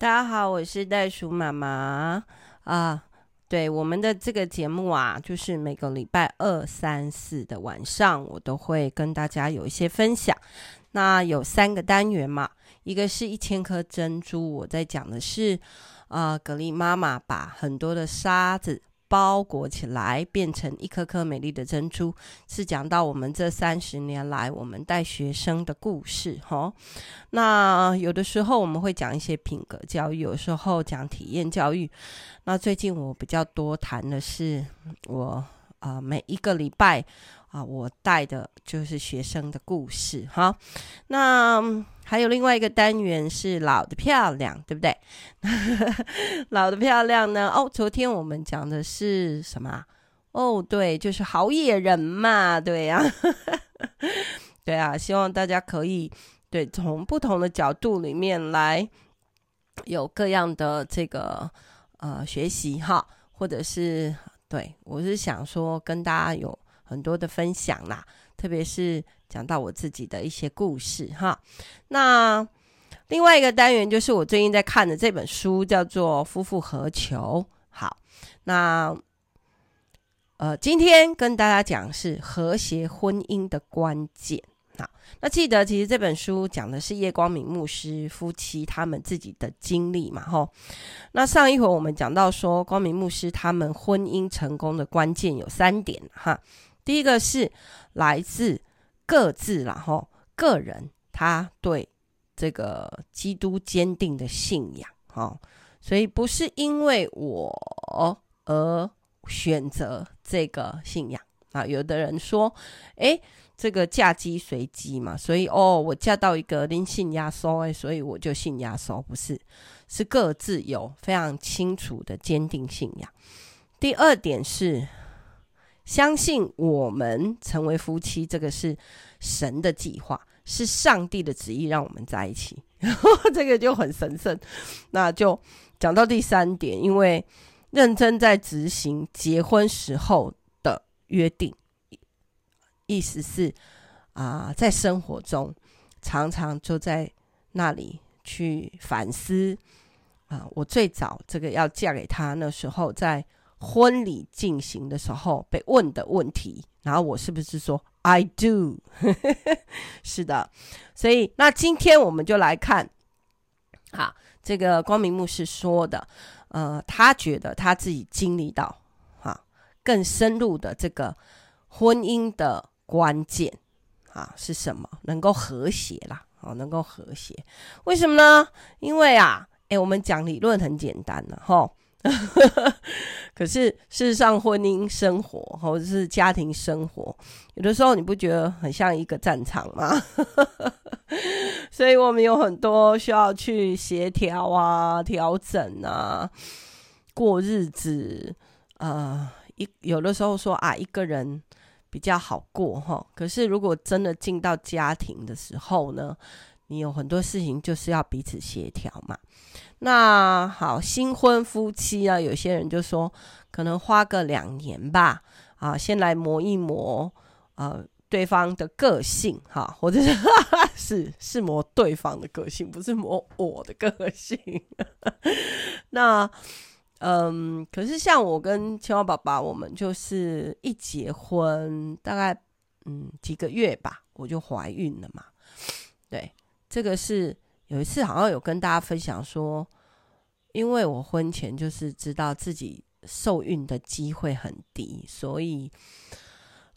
大家好，我是袋鼠妈妈啊。对我们的这个节目啊，就是每个礼拜二、三、四的晚上，我都会跟大家有一些分享。那有三个单元嘛，一个是一千颗珍珠，我在讲的是啊，格力妈妈把很多的沙子。包裹起来，变成一颗颗美丽的珍珠，是讲到我们这三十年来我们带学生的故事哈。那有的时候我们会讲一些品格教育，有时候讲体验教育。那最近我比较多谈的是我啊、呃、每一个礼拜啊、我带的就是学生的故事哈。那。还有另外一个单元是老的漂亮，对不对？老的漂亮呢？哦，昨天我们讲的是什么？哦，对，就是好野人嘛，对呀、对啊，希望大家可以对从不同的角度里面来有各样的这个呃学习哈，或者是对我是想说跟大家有很多的分享啦，特别是。讲到我自己的一些故事哈，那另外一个单元就是我最近在看的这本书，叫做《夫复何求》。好，那呃，今天跟大家讲是和谐婚姻的关键。好，那记得其实这本书讲的是叶光明牧师夫妻他们自己的经历嘛，吼。那上一回我们讲到说，光明牧师他们婚姻成功的关键有三点哈，第一个是来自。各自然后个人他对这个基督坚定的信仰，哈，所以不是因为我而选择这个信仰啊。有的人说，诶，这个嫁鸡随鸡嘛，所以哦，我嫁到一个灵信耶稣，所以我就信压缩，不是，是各自有非常清楚的坚定信仰。第二点是。相信我们成为夫妻，这个是神的计划，是上帝的旨意，让我们在一起，这个就很神圣。那就讲到第三点，因为认真在执行结婚时候的约定，意思是啊、在生活中常常就在那里去反思啊、我最早这个要嫁给他那时候在。婚礼进行的时候被问的问题，然后我是不是说 I do？是的，所以那今天我们就来看，啊，这个光明牧师说的，呃，他觉得他自己经历到，啊，更深入的这个婚姻的关键，啊，是什么？能够和谐啦，哦，能够和谐，为什么呢？因为啊，诶，我们讲理论很简单了，哈。可是，事实上，婚姻生活或者是家庭生活，有的时候你不觉得很像一个战场吗？所以我们有很多需要去协调啊、调整啊、过日子。呃，一有的时候说啊，一个人比较好过哈。可是，如果真的进到家庭的时候呢，你有很多事情就是要彼此协调嘛。那好，新婚夫妻啊，有些人就说可能花个两年吧，啊，先来磨一磨，呃，对方的个性哈，或者是 是是磨对方的个性，不是磨我的个性。那嗯，可是像我跟青蛙爸爸，我们就是一结婚大概嗯几个月吧，我就怀孕了嘛。对，这个是。有一次好像有跟大家分享说，因为我婚前就是知道自己受孕的机会很低，所以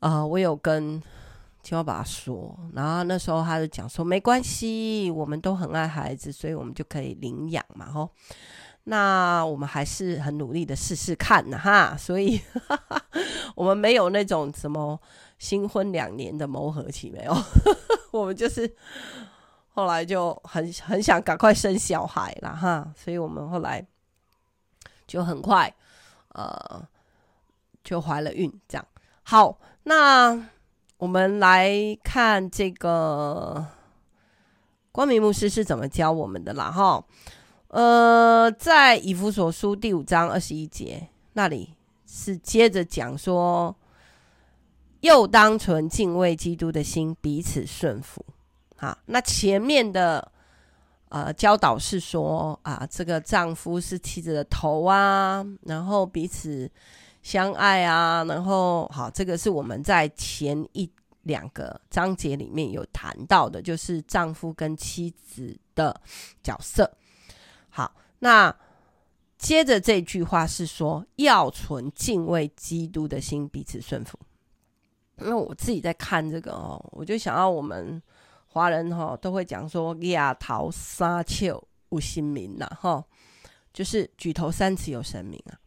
啊、我有跟青蛙爸爸说，然后那时候他就讲说没关系，我们都很爱孩子，所以我们就可以领养嘛，吼。那我们还是很努力的试试看呢，哈，所以 我们没有那种什么新婚两年的磨合期，没有，我们就是。后来就很很想赶快生小孩了哈，所以我们后来就很快呃就怀了孕，这样。好，那我们来看这个光明牧师是怎么教我们的啦哈。呃，在以弗所书第五章二十一节那里是接着讲说，又当存敬畏基督的心，彼此顺服。啊，那前面的呃，教导是说啊，这个丈夫是妻子的头啊，然后彼此相爱啊，然后好，这个是我们在前一两个章节里面有谈到的，就是丈夫跟妻子的角色。好，那接着这句话是说，要存敬畏基督的心，彼此顺服。因为我自己在看这个哦，我就想要我们。华人哈都会讲说亚头三尺有神明呐，哈，就是举头三尺有神明啊。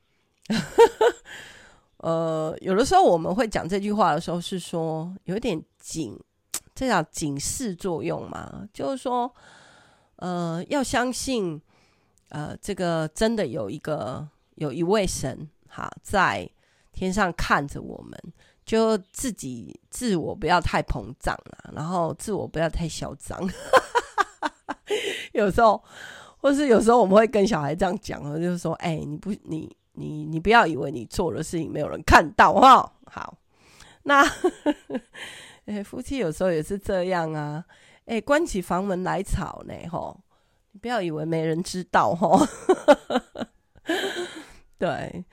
呃，有的时候我们会讲这句话的时候，是说有点警，这叫警示作用嘛，就是说，呃，要相信，呃，这个真的有一个有一位神哈，在天上看着我们。就自己自我不要太膨胀了，然后自我不要太嚣张。有时候，或是有时候我们会跟小孩这样讲，就是说：“哎、你不，你你你不要以为你做的事情没有人看到哈。”好，那 哎、欸，夫妻有时候也是这样啊。哎、欸，关起房门来吵呢，吼，你不要以为没人知道吼。对。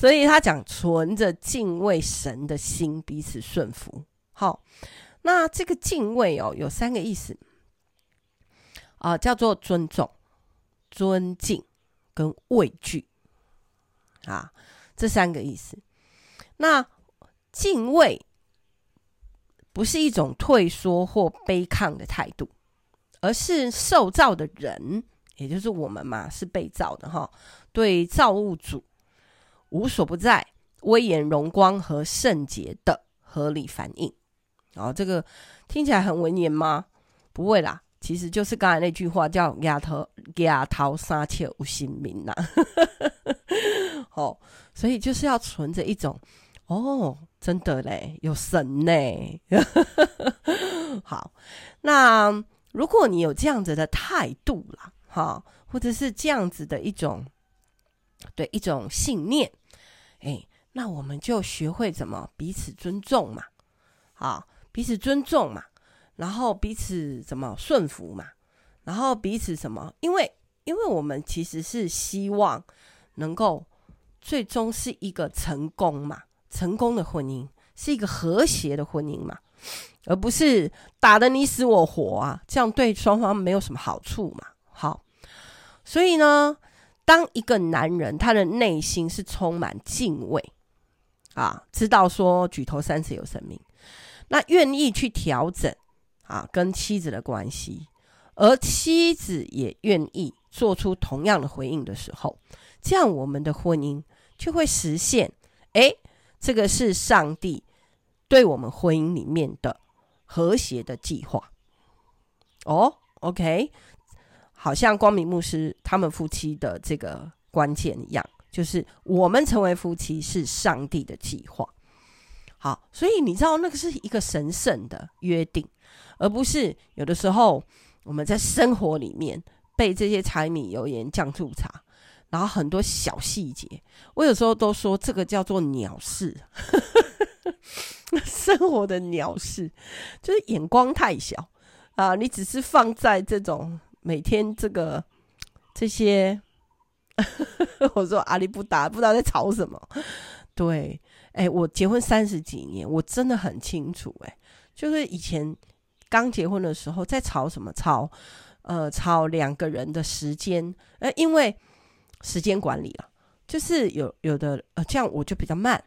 所以他讲存着敬畏神的心，彼此顺服。好，那这个敬畏哦，有三个意思啊、叫做尊重、尊敬跟畏惧啊，这三个意思。那敬畏不是一种退缩或卑亢的态度，而是受造的人，也就是我们嘛，是被造的哈，对造物主。无所不在、威严、荣光和圣洁的合理反应。哦，这个听起来很文言吗？不会啦，其实就是刚才那句话叫“亚头亚头三尺有神明 ”呐。哦，所以就是要存着一种哦，真的嘞，有神呢。好，那如果你有这样子的态度啦，哈，或者是这样子的一种对一种信念。哎，那我们就学会怎么彼此尊重嘛，啊，彼此尊重嘛，然后彼此怎么顺服嘛，然后彼此什么？因为，因为我们其实是希望能够最终是一个成功嘛，成功的婚姻是一个和谐的婚姻嘛，而不是打得你死我活啊，这样对双方没有什么好处嘛。好，所以呢。当一个男人他的内心是充满敬畏啊，知道说举头三尺有神明，那愿意去调整啊跟妻子的关系，而妻子也愿意做出同样的回应的时候，这样我们的婚姻就会实现。诶，这个是上帝对我们婚姻里面的和谐的计划。哦，OK。好像光明牧师他们夫妻的这个关键一样，就是我们成为夫妻是上帝的计划。好，所以你知道那个是一个神圣的约定，而不是有的时候我们在生活里面被这些柴米油盐酱醋茶，然后很多小细节，我有时候都说这个叫做鸟事，生活的鸟事就是眼光太小啊，你只是放在这种。每天这个这些，我说阿里不达不知道在吵什么。对，哎，我结婚三十几年，我真的很清楚。哎，就是以前刚结婚的时候，在吵什么？吵呃，吵两个人的时间。呃，因为时间管理啊，就是有有的呃，这样我就比较慢，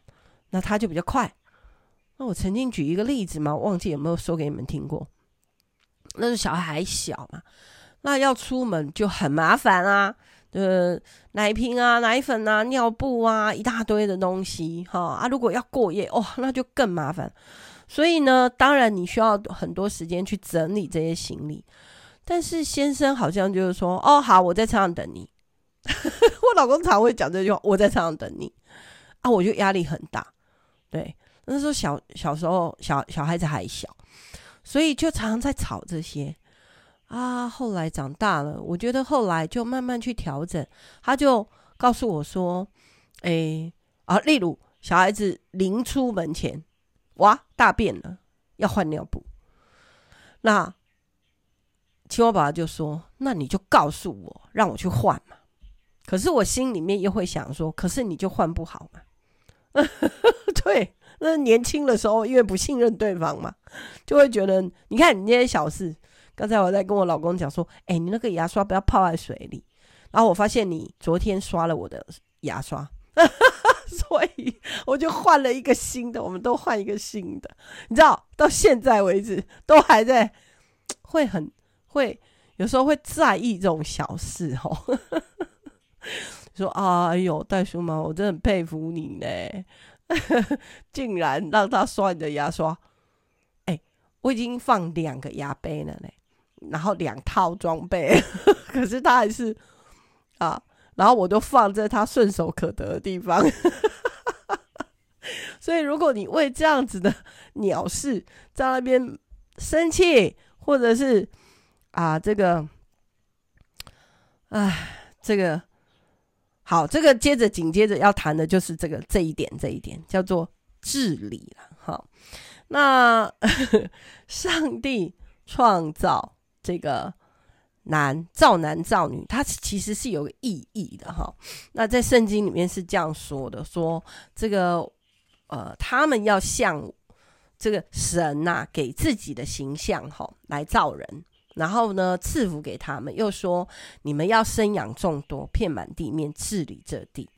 那他就比较快。那我曾经举一个例子嘛，忘记有没有说给你们听过？那时小孩还小嘛。那要出门就很麻烦啊，呃，奶瓶啊、奶粉啊、尿布啊，一大堆的东西哈啊，如果要过夜哦，那就更麻烦。所以呢，当然你需要很多时间去整理这些行李。但是先生好像就是说，哦，好，我在车上等你。我老公常会讲这句话，我在车上等你啊，我就压力很大。对，那时候小小时候小小孩子还小，所以就常常在吵这些。啊，后来长大了，我觉得后来就慢慢去调整。他就告诉我说：“哎，啊，例如小孩子临出门前，哇，大便了，要换尿布。那青蛙爸爸就说：“那你就告诉我，让我去换嘛。”可是我心里面又会想说：“可是你就换不好嘛？” 对，那年轻的时候因为不信任对方嘛，就会觉得你看你那些小事。刚才我在跟我老公讲说：“哎，你那个牙刷不要泡在水里。”然后我发现你昨天刷了我的牙刷，所以我就换了一个新的。我们都换一个新的，你知道，到现在为止都还在，会很会有时候会在意这种小事哦。说，哎呦，袋鼠妈，我真的很佩服你呢，竟然让他刷你的牙刷。哎，我已经放两个牙杯了呢，然后两套装备，可是他还是。啊，然后我都放在他顺手可得的地方，所以如果你为这样子的鸟事在那边生气，或者是啊这个，哎，这个好，这个接着紧接着要谈的就是这个这一点，这一点叫做治理了。好，那 上帝创造这个。男造男造女，它其实是有个意义的哈。那在圣经里面是这样说的：说这个呃，他们要像这个神呐、给自己的形象哈来造人，然后呢赐福给他们，又说你们要生养众多，遍满地面，治理这地，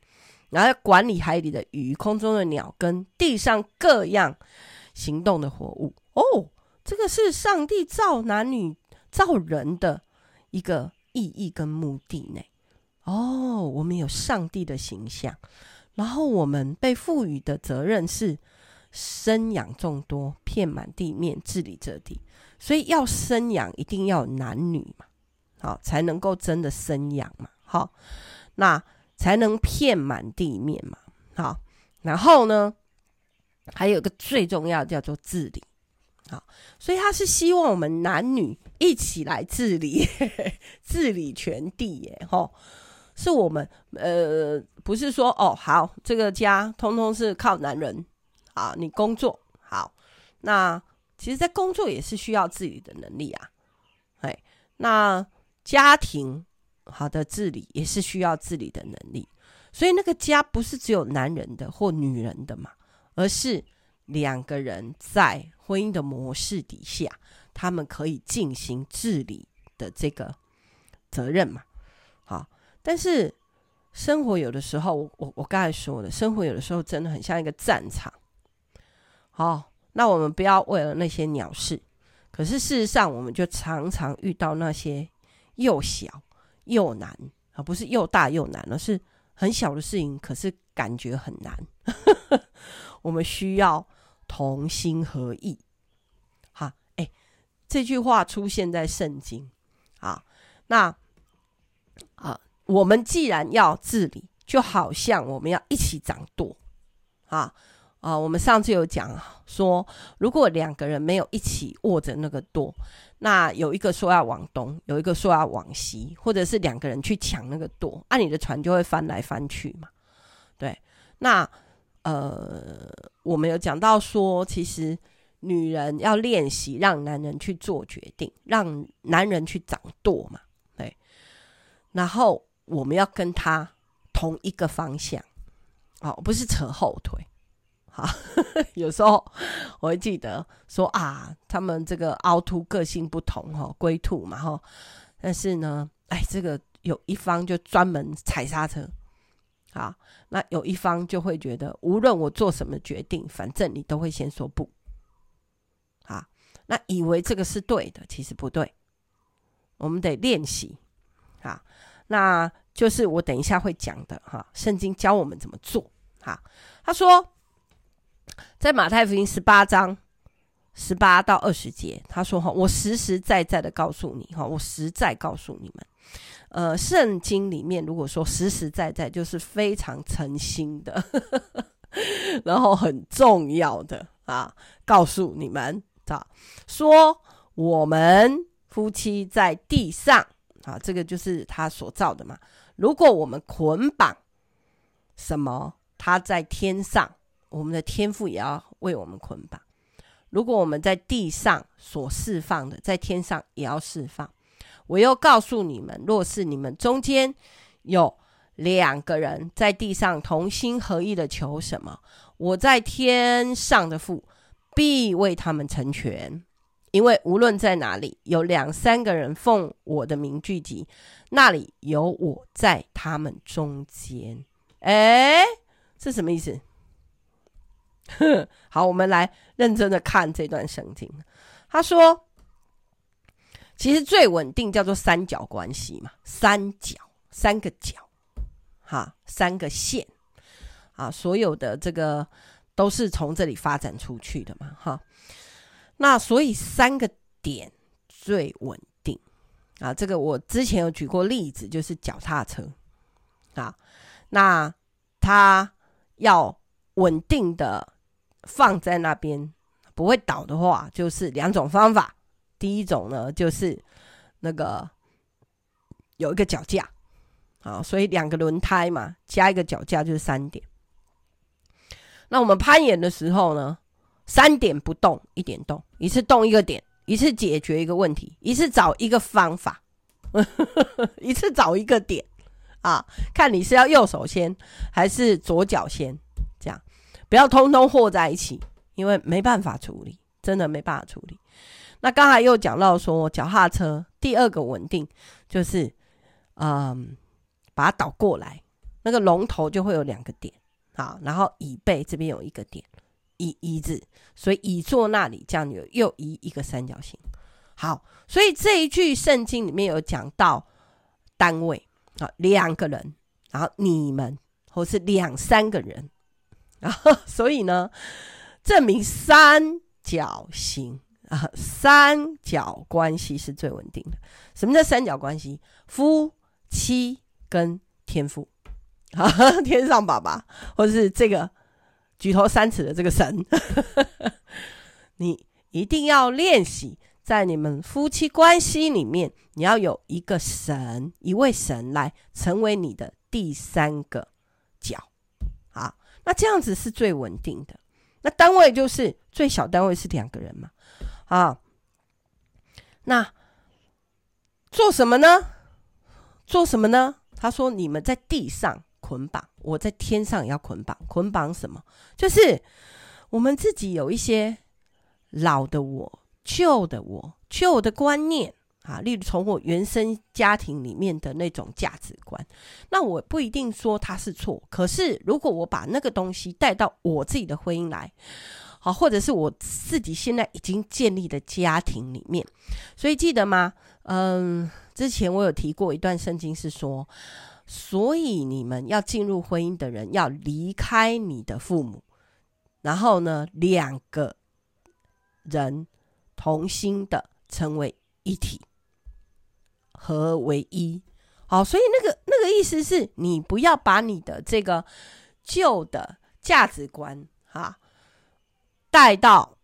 然后要管理海里的鱼、空中的鸟跟地上各样行动的活物。哦，这个是上帝造男女造人的。一个意义跟目的呢？哦，我们有上帝的形象，然后我们被赋予的责任是生养众多，遍满地面，治理这地。所以要生养，一定要男女嘛，好，才能够真的生养嘛，好，那才能遍满地面嘛，好。然后呢，还有个最重要叫做治理。好，所以他是希望我们男女一起来治理，呵 呵治理全地耶，吼，是我们呃，不是说哦，好，这个家通通是靠男人啊，你工作好，那其实，在工作也是需要治理的能力啊，哎，那家庭好的治理也是需要治理的能力，所以那个家不是只有男人的或女人的嘛，而是。两个人在婚姻的模式底下，他们可以进行治理的这个责任嘛？好，但是生活有的时候，我我我刚才说的，生活有的时候真的很像一个战场。好，那我们不要为了那些鸟事，可是事实上，我们就常常遇到那些又小又难啊，不是又大又难，而是很小的事情，可是感觉很难。我们需要。同心合意，好，哎，这句话出现在圣经，啊，那啊，我们既然要治理，就好像我们要一起掌舵，啊啊，我们上次有讲说，如果两个人没有一起握着那个舵，那有一个说要往东，有一个说要往西，或者是两个人去抢那个舵，那你的船就会翻来翻去嘛，对，那。呃，我们有讲到说，其实女人要练习让男人去做决定，让男人去掌舵嘛，对。然后我们要跟他同一个方向，哦，不是扯后腿。好，有时候我会记得说啊，他们这个凹凸个性不同哈，龟兔嘛哈，但是呢，哎，这个有一方就专门踩刹车。啊，那有一方就会觉得，无论我做什么决定，反正你都会先说不。啊，那以为这个是对的，其实不对。我们得练习。啊，那就是我等一下会讲的哈。圣经教我们怎么做。哈，他说，在马太福音十八章十八到二十节，他说哈，我实实在在的告诉你哈，我实在告诉你们。呃，圣经里面如果说实实在在，就是非常诚心的，然后很重要的啊，告诉你们啊，说我们夫妻在地上啊，这个就是他所造的嘛。如果我们捆绑什么，他在天上，我们的天父也要为我们捆绑。如果我们在地上所释放的，在天上也要释放。我又告诉你们，若是你们中间有两个人在地上同心合意的求什么，我在天上的父必为他们成全。因为无论在哪里有两三个人奉我的名聚集，那里有我在他们中间。哎，这什么意思？好，我们来认真的看这段圣经。他说，其实最稳定叫做三角关系嘛，三角，三个角，哈，三个线，啊，所有的这个都是从这里发展出去的嘛，哈。那所以三个点最稳定啊，这个我之前有举过例子，就是脚踏车啊，那它要稳定的放在那边不会倒的话，就是两种方法。第一种呢，就是那个有一个脚架啊，所以两个轮胎嘛，加一个脚架就是三点。那我们攀岩的时候呢，三点不动，一点动，一次动一个点，一次解决一个问题，一次找一个方法，一次找一个点啊，看你是要右手先还是左脚先，这样不要通通和在一起，因为没办法处理，真的没办法处理。那刚才又讲到说，脚踏车第二个稳定就是，嗯，把它倒过来，那个龙头就会有两个点，好，然后椅背这边有一个点。椅椅子，所以椅座那里这样有又移一个三角形。好，所以这一句圣经里面有讲到单位啊，两个人，然后你们或是两三个人，然后所以呢，证明三角形啊，三角关系是最稳定的。什么叫三角关系？夫妻跟天父 啊，天上爸爸，或者是这个。举头三尺的这个神，你一定要练习，在你们夫妻关系里面，你要有一个神，一位神来成为你的第三个角，啊，那这样子是最稳定的。那单位就是最小单位是两个人嘛，啊，那做什么呢？做什么呢？他说：“你们在地上。”捆绑，我在天上也要捆绑。捆绑什么？就是我们自己有一些老的我、旧的我、旧的观念啊，例如从我原生家庭里面的那种价值观。那我不一定说它是错，可是如果我把那个东西带到我自己的婚姻来，好，或者是我自己现在已经建立的家庭里面，所以记得吗？嗯，之前我有提过一段圣经是说。所以你们要进入婚姻的人要离开你的父母，然后呢，两个人同心的成为一体，合为一。好，所以那个那个意思是你不要把你的这个旧的价值观哈带到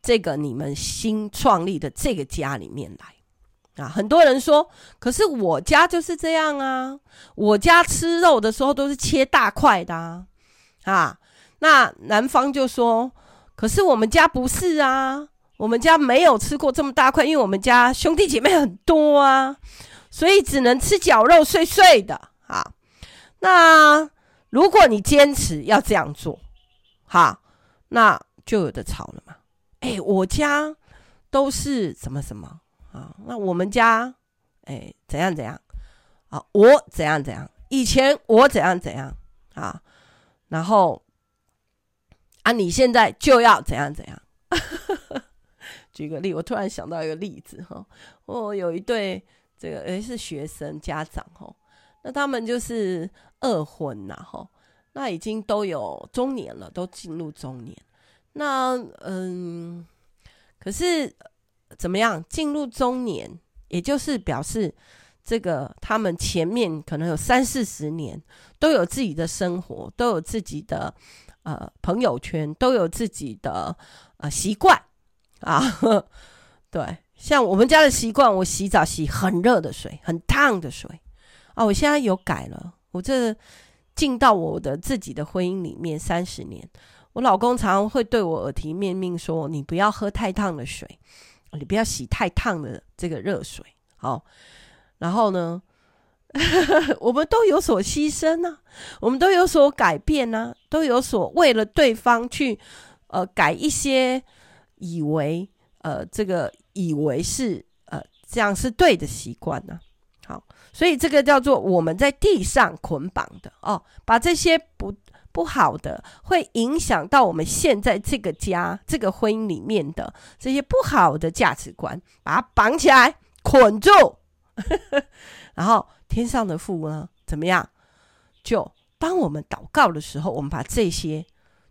这个你们新创立的这个家里面来。啊，很多人说，可是我家就是这样啊，我家吃肉的时候都是切大块的啊，那男方就说，可是我们家不是啊，我们家没有吃过这么大块，因为我们家兄弟姐妹很多啊，所以只能吃绞肉碎碎的啊。那如果你坚持要这样做，哈，那就有的吵了嘛。哎，我家都是什么什么。啊，那我们家，哎，怎样怎样？啊，我怎样怎样？以前我怎样怎样？啊，然后啊，你现在就要怎样怎样？举个例，我突然想到一个例子哈，我有一对这个诶是学生家长哈，那他们就是二婚呐哈，那已经都有中年了，都进入中年，那嗯，可是。怎么样？进入中年，也就是表示这个他们前面可能有三四十年都有自己的生活，都有自己的呃朋友圈，都有自己的呃习惯啊。对，像我们家的习惯，我洗澡洗很热的水，很烫的水啊。我现在有改了，我这进到我的自己的婚姻里面三十年，我老公常常会对我耳提面命说：“你不要喝太烫的水。”你不要洗太烫的这个热水好，然后呢，我们都有所牺牲呢、啊，我们都有所改变呢、啊，都有所为了对方去呃改一些以为呃这个以为是呃这样是对的习惯呢。好，所以这个叫做我们在地上捆绑的哦，把这些不。不好的，会影响到我们现在这个家、这个婚姻里面的这些不好的价值观，把它绑起来，捆住。然后天上的父呢，怎么样？就帮我们祷告的时候，我们把这些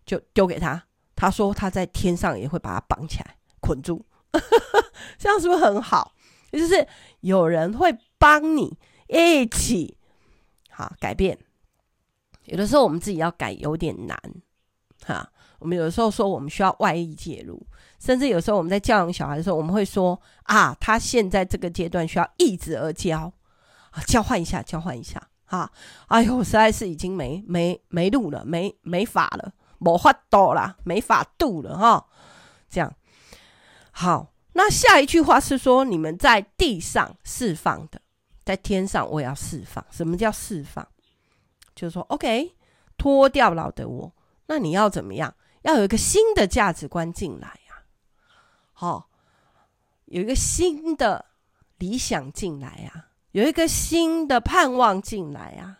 就丢给他。他说他在天上也会把它绑起来，捆住。这样是不是很好？就是有人会帮你一起好改变。有的时候我们自己要改有点难，哈。我们有的时候说我们需要外力介入，甚至有时候我们在教养小孩的时候，我们会说啊，他现在这个阶段需要易子而教啊，交换一下，交换一下，哈。哎呦，实在是已经没没没路了，没没法了，没法度了，没法度了，哈。这样好，那下一句话是说，你们在地上释放的，在天上我也要释放。什么叫释放？就是说，OK，脱掉老的我，那你要怎么样？要有一个新的价值观进来呀，好，有一个新的理想进来呀，有一个新的盼望进来呀，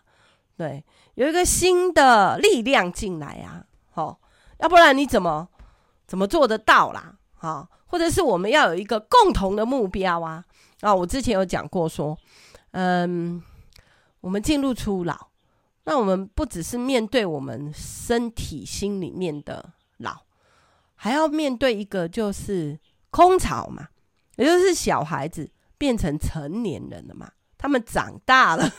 对，有一个新的力量进来呀，好，要不然你怎么怎么做得到啦？好，或者是我们要有一个共同的目标啊？啊，我之前有讲过说，嗯，我们进入初老。那我们不只是面对我们身体、心里面的老，还要面对一个就是空巢嘛，也就是小孩子变成成年人了嘛，他们长大了，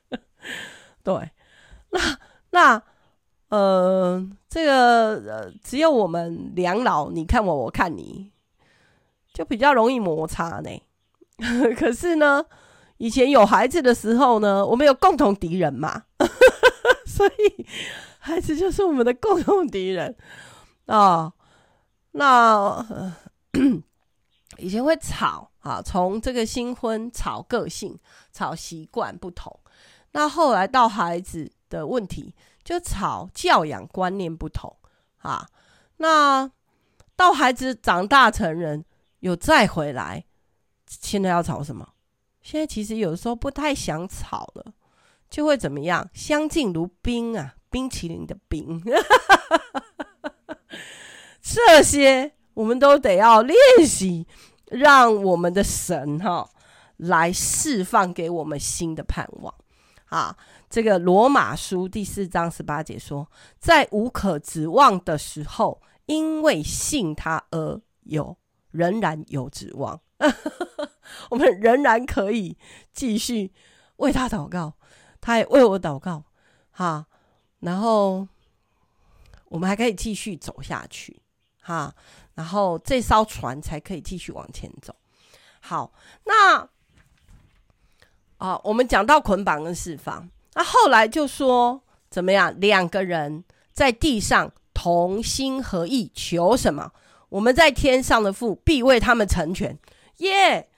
对，那那呃，这个呃，只有我们两老，你看我，我看你，就比较容易摩擦呢。可是呢。以前有孩子的时候呢，我们有共同敌人嘛，所以孩子就是我们的共同敌人啊、哦。那、以前会吵啊，从这个新婚吵个性、吵习惯不同，那后来到孩子的问题，就吵教养观念不同啊。那到孩子长大成人，有再回来，现在要吵什么？现在其实有时候不太想吵了，就会怎么样？相敬如宾啊，冰淇淋的冰，这些我们都得要练习，让我们的神哈来释放给我们新的盼望啊！这个罗马书第四章十八节说，在无可指望的时候，因为信他而有，仍然有指望。我们仍然可以继续为他祷告，他也为我祷告，哈。然后我们还可以继续走下去，哈。然后这艘船才可以继续往前走。好，那啊，我们讲到捆绑跟释放，那后来就说怎么样？两个人在地上同心合意，求什么？我们在天上的父必为他们成全。耶、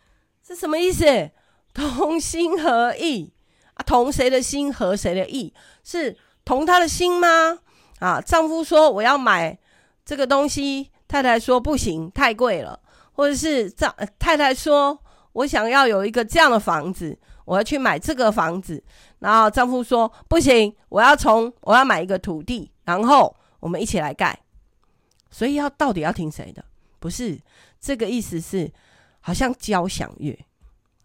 是什么意思？同心合意啊，同谁的心合谁的意？是同他的心吗？啊，丈夫说我要买这个东西，太太说不行，太贵了。或者是丈太太说我想要有一个这样的房子，我要去买这个房子。然后丈夫说不行，我要从我要买一个土地，然后我们一起来盖。所以要到底要听谁的？不是这个意思是。好像交响乐，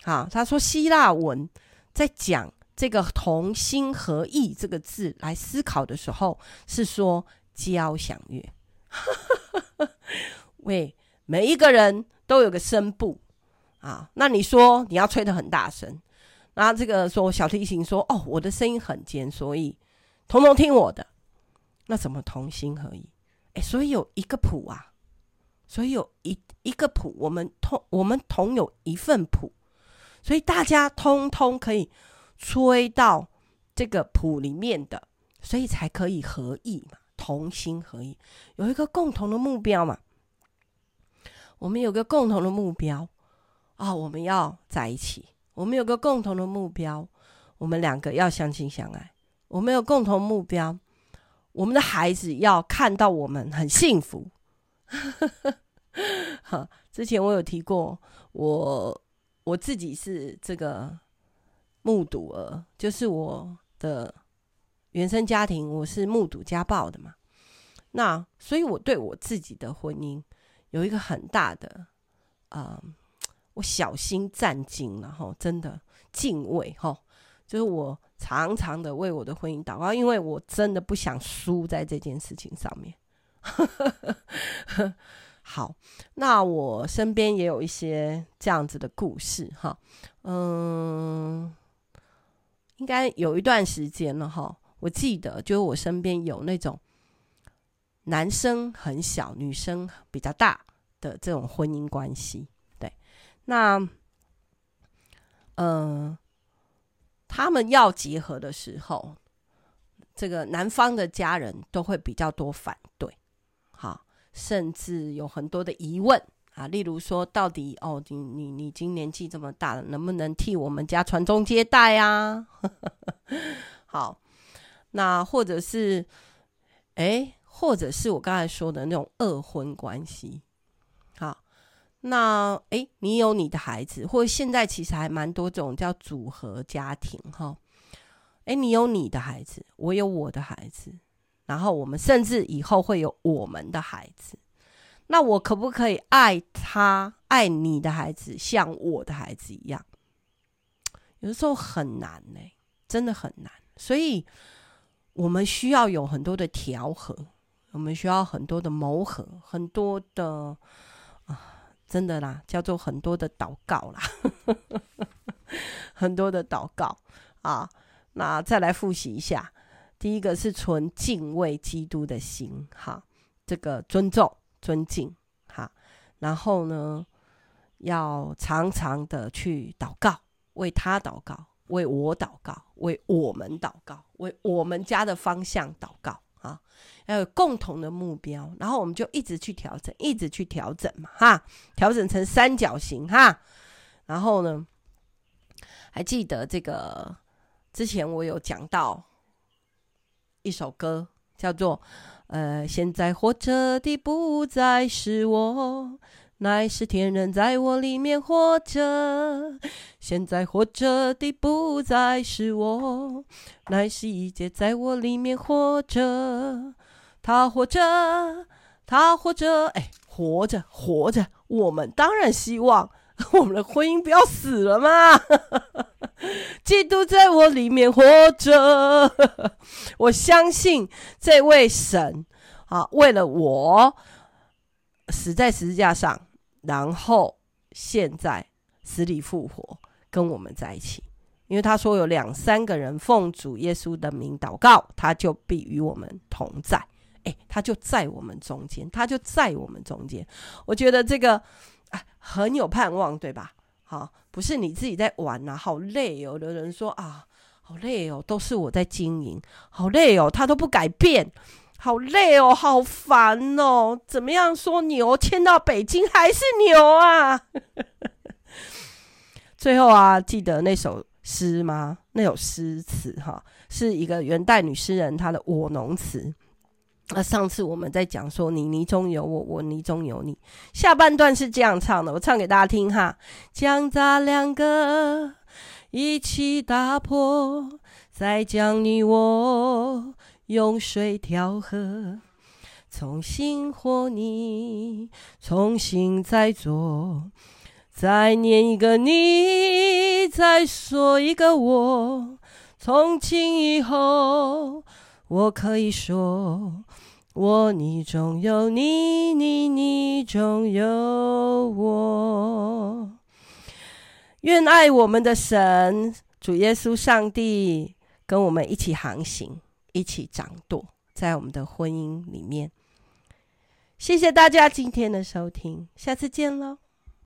啊，他说希腊文在讲这个同心合意这个字来思考的时候，是说交响乐。喂，每一个人都有个声部啊，那你说你要吹得很大声，然后这个说小提琴说哦，我的声音很尖，所以统统听我的，那怎么同心合意？哎，所以有一个谱啊。所以有一一个谱，我们同我们同有一份谱，所以大家通通可以吹到这个谱里面的，所以才可以合意嘛，同心合意，有一个共同的目标嘛。我们有个共同的目标，啊、我们要在一起，我们有个共同的目标，我们两个要相亲相爱，我们有共同目标，我们的孩子要看到我们很幸福。好，之前我有提过，我我自己是这个目睹儿，就是我的原生家庭，我是目睹家暴的嘛。那所以，我对我自己的婚姻有一个很大的啊、我小心战兢，然后真的敬畏哈，就是我常常的为我的婚姻祷告，因为我真的不想输在这件事情上面。好，那我身边也有一些这样子的故事哈，嗯，应该有一段时间了哈，我记得就是我身边有那种男生很小，女生比较大的这种婚姻关系，对，那嗯，他们要结合的时候，这个男方的家人都会比较多反对。甚至有很多的疑问啊，例如说，到底哦，你你你今年纪这么大了，能不能替我们家传宗接代啊？好，那或者是，哎，或者是我刚才说的那种二婚关系。好，那哎，你有你的孩子，或者现在其实还蛮多种叫组合家庭哈。哎，你有你的孩子，我有我的孩子。然后我们甚至以后会有我们的孩子，那我可不可以爱他、爱你的孩子，像我的孩子一样？有的时候很难呢，真的很难。所以我们需要有很多的调和，我们需要很多的磨合，很多的啊，真的啦，叫做很多的祷告啦，很多的祷告啊。那再来复习一下。第一个是存敬畏基督的心，哈，这个尊重、尊敬，哈，然后呢，要常常的去祷告，为他祷告，为我祷告，为我们祷告，为我们家的方向祷告，啊，要有共同的目标，然后我们就一直去调整，一直去调整嘛，哈，调整成三角形，哈，然后呢，还记得这个之前我有讲到。一首歌叫做《呃，现在活着的不再是我，乃是天人在我里面活着。现在活着的不再是我，乃是一切在我里面活着。他活着，他活着，哎，活着，活着。我们当然希望 我们的婚姻不要死了嘛。基督在我里面活着，我相信这位神啊，为了我死在十字架上，然后现在死里复活，跟我们在一起。因为他说有两三个人奉主耶稣的名祷告，他就必与我们同在。诶，他就在我们中间，他就在我们中间。我觉得这个啊很有盼望，对吧？好，不是你自己在玩呐、好累哦。有的人说啊，好累哦，都是我在经营，好累哦，他都不改变，好累哦，好烦哦。怎么样说牛迁到北京还是牛啊？最后啊，记得那首诗吗？那首诗词哈，是一个元代女诗人她的《我农词》。那上次我们在讲说，你泥中有我，我泥中有你。下半段是这样唱的，我唱给大家听哈。将咱两个一起打破，再将你我用水调和，重新和你，重新再做，再念一个你，再说一个我，从今以后。我可以说，我你中有你，你你中有我。愿爱我们的神，主耶稣上帝，跟我们一起航行，一起掌舵，在我们的婚姻里面。谢谢大家今天的收听，下次见喽。